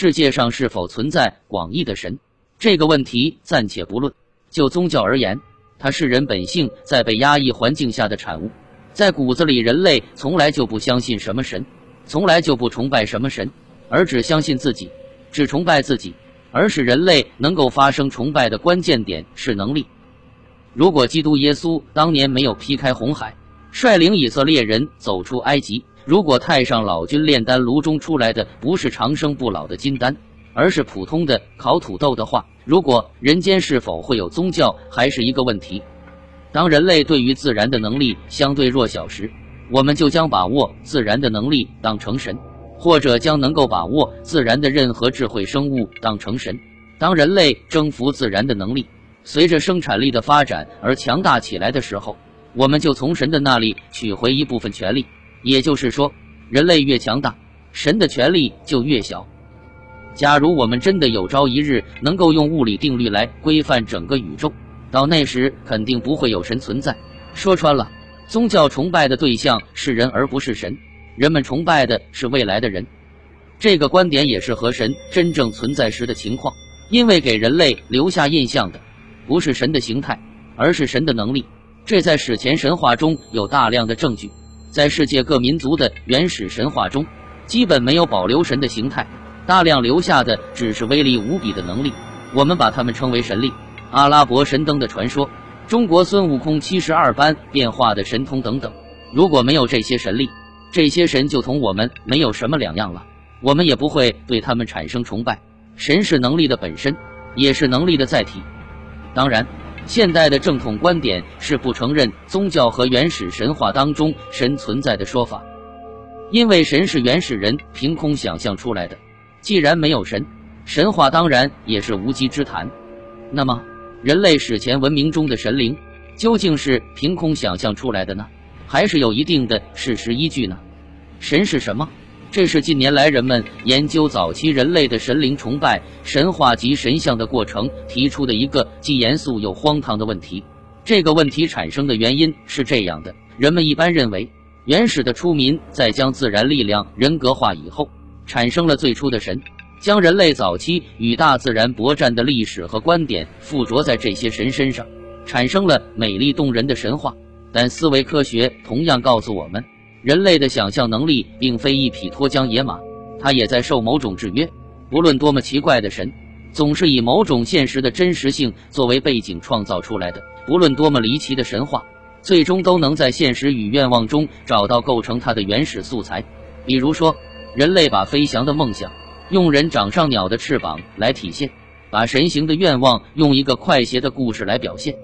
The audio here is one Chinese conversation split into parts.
世界上是否存在广义的神？这个问题暂且不论。就宗教而言，它是人本性在被压抑环境下的产物。在骨子里，人类从来就不相信什么神，从来就不崇拜什么神，而只相信自己，只崇拜自己。而使人类能够发生崇拜的关键点是能力。如果基督耶稣当年没有劈开红海，率领以色列人走出埃及；如果太上老君炼丹炉中出来的不是长生不老的金丹，而是普通的烤土豆的话，如果人间是否会有宗教还是一个问题。当人类对于自然的能力相对弱小时，我们就将把握自然的能力当成神。或者将能够把握自然的任何智慧生物当成神。当人类征服自然的能力随着生产力的发展而强大起来的时候，我们就从神的那里取回一部分权利。也就是说，人类越强大，神的权利就越小。假如我们真的有朝一日能够用物理定律来规范整个宇宙，到那时肯定不会有神存在。说穿了，宗教崇拜的对象是人而不是神。人们崇拜的是未来的人，这个观点也是和神真正存在时的情况。因为给人类留下印象的不是神的形态，而是神的能力。这在史前神话中有大量的证据。在世界各民族的原始神话中，基本没有保留神的形态，大量留下的只是威力无比的能力。我们把它们称为神力。阿拉伯神灯的传说，中国孙悟空七十二般变化的神通等等。如果没有这些神力，这些神就同我们没有什么两样了，我们也不会对他们产生崇拜。神是能力的本身，也是能力的载体。当然，现代的正统观点是不承认宗教和原始神话当中神存在的说法，因为神是原始人凭空想象出来的。既然没有神，神话当然也是无稽之谈。那么，人类史前文明中的神灵究竟是凭空想象出来的呢？还是有一定的事实依据呢？神是什么？这是近年来人们研究早期人类的神灵崇拜、神话及神像的过程提出的一个既严肃又荒唐的问题。这个问题产生的原因是这样的：人们一般认为，原始的出民在将自然力量人格化以后，产生了最初的神，将人类早期与大自然搏战的历史和观点附着在这些神身上，产生了美丽动人的神话。但思维科学同样告诉我们，人类的想象能力并非一匹脱缰野马，它也在受某种制约。不论多么奇怪的神，总是以某种现实的真实性作为背景创造出来的；不论多么离奇的神话，最终都能在现实与愿望中找到构成它的原始素材。比如说，人类把飞翔的梦想用人掌上鸟的翅膀来体现，把神行的愿望用一个快捷的故事来表现。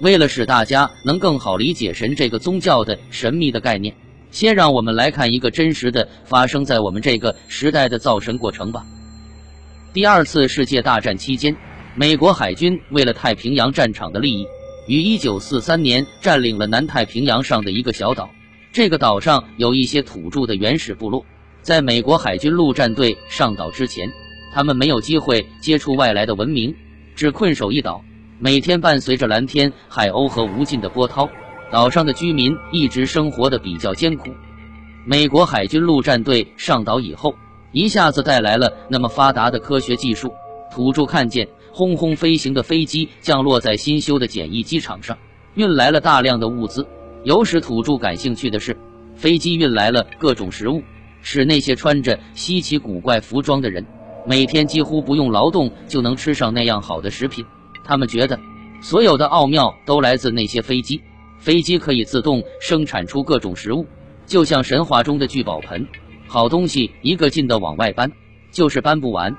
为了使大家能更好理解神这个宗教的神秘的概念，先让我们来看一个真实的发生在我们这个时代的造神过程吧。第二次世界大战期间，美国海军为了太平洋战场的利益，于1943年占领了南太平洋上的一个小岛。这个岛上有一些土著的原始部落，在美国海军陆战队上岛之前，他们没有机会接触外来的文明，只困守一岛。每天伴随着蓝天、海鸥和无尽的波涛，岛上的居民一直生活的比较艰苦。美国海军陆战队上岛以后，一下子带来了那么发达的科学技术。土著看见轰轰飞行的飞机降落在新修的简易机场上，运来了大量的物资。有使土著感兴趣的是，飞机运来了各种食物，使那些穿着稀奇古怪服装的人每天几乎不用劳动就能吃上那样好的食品。他们觉得，所有的奥妙都来自那些飞机。飞机可以自动生产出各种食物，就像神话中的聚宝盆，好东西一个劲的往外搬，就是搬不完。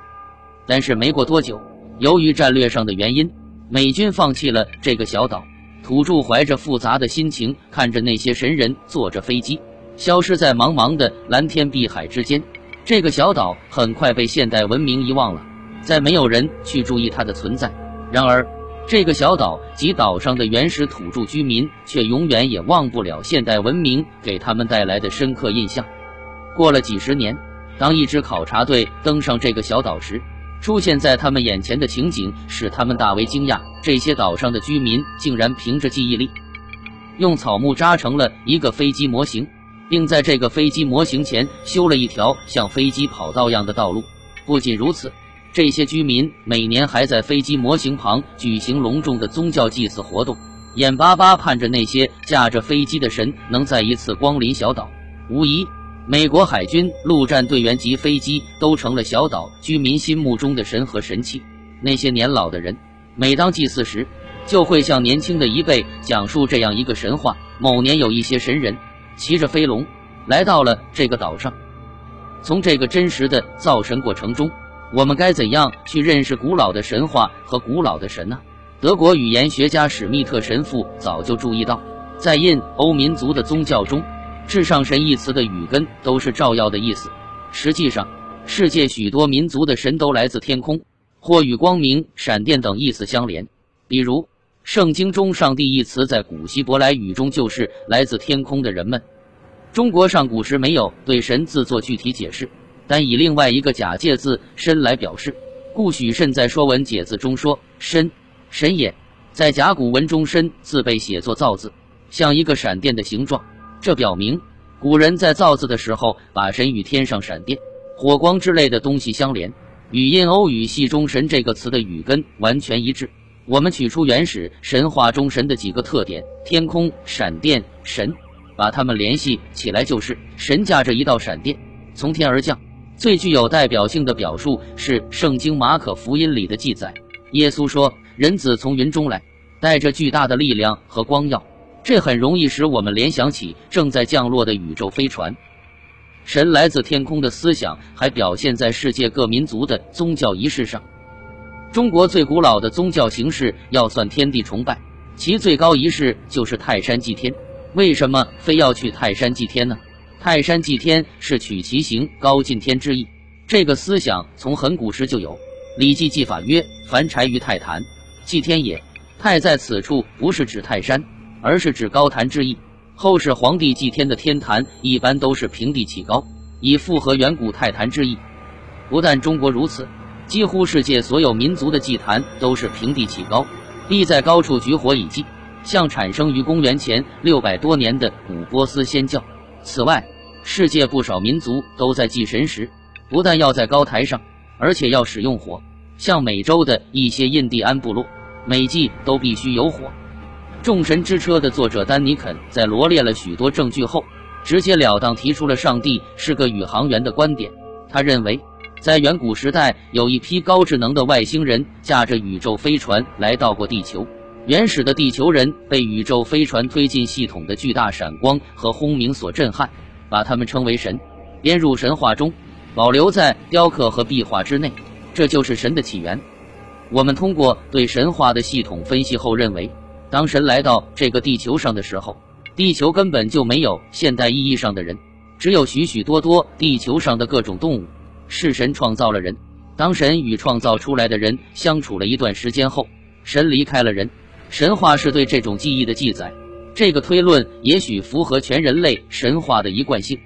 但是没过多久，由于战略上的原因，美军放弃了这个小岛。土著怀着复杂的心情，看着那些神人坐着飞机消失在茫茫的蓝天碧海之间。这个小岛很快被现代文明遗忘了，再没有人去注意它的存在。然而，这个小岛及岛上的原始土著居民却永远也忘不了现代文明给他们带来的深刻印象。过了几十年，当一支考察队登上这个小岛时，出现在他们眼前的情景使他们大为惊讶：这些岛上的居民竟然凭着记忆力，用草木扎成了一个飞机模型，并在这个飞机模型前修了一条像飞机跑道样的道路。不仅如此，这些居民每年还在飞机模型旁举行隆重的宗教祭祀活动，眼巴巴盼着那些驾着飞机的神能再一次光临小岛。无疑，美国海军陆战队员及飞机都成了小岛居民心目中的神和神器。那些年老的人，每当祭祀时，就会向年轻的一辈讲述这样一个神话：某年有一些神人骑着飞龙来到了这个岛上。从这个真实的造神过程中，我们该怎样去认识古老的神话和古老的神呢？德国语言学家史密特神父早就注意到，在印欧民族的宗教中，“至上神”一词的语根都是照耀的意思。实际上，世界许多民族的神都来自天空，或与光明、闪电等意思相连。比如，圣经中“上帝”一词在古希伯来语中就是来自天空的人们。中国上古时没有对“神”字做具体解释，但以另外一个假借字“身”来表示，故许慎在《说文解字》中说：“身，神也。”在甲骨文中，“身”字被写作造字，像一个闪电的形状。这表明古人在造字的时候，把神与天上闪电、火光之类的东西相连，与印欧语系中“神”这个词的语根完全一致。我们取出原始神话中神的几个特点：天空、闪电、神。把它们联系起来，就是神驾着一道闪电从天而降。最具有代表性的表述是《圣经·马可福音》里的记载：耶稣说，人子从云中来，带着巨大的力量和光耀。这很容易使我们联想起正在降落的宇宙飞船。神来自天空的思想还表现在世界各民族的宗教仪式上。中国最古老的宗教形式要算天地崇拜，其最高仪式就是泰山祭天。为什么非要去泰山祭天呢？泰山祭天是取其形高进天之意。这个思想从很古时就有，《礼记祭法》曰：“凡柴于泰坛，祭天也。”泰在此处不是指泰山，而是指高坛之意。后世皇帝祭天的天坛一般都是平地起高，以符合远古泰坛之意。不但中国如此，几乎世界所有民族的祭坛都是平地起高，立在高处举火以祭。像产生于公元前六百多年的古波斯仙教。此外，世界不少民族都在祭神时，不但要在高台上，而且要使用火。像美洲的一些印第安部落，每祭都必须有火。众神之车的作者丹尼肯在罗列了许多证据后，直截了当提出了上帝是个宇航员的观点。他认为，在远古时代，有一批高智能的外星人驾着宇宙飞船来到过地球。原始的地球人被宇宙飞船推进系统的巨大闪光和轰鸣所震撼，把他们称为神，编入神话中，保留在雕刻和壁画之内。这就是神的起源。我们通过对神话的系统分析后认为，当神来到这个地球上的时候，地球根本就没有现代意义上的人，只有许许多多地球上的各种动物。是神创造了人。当神与创造出来的人相处了一段时间后，神离开了人。神话是对这种记忆的记载，这个推论也许符合全人类神话的一贯性。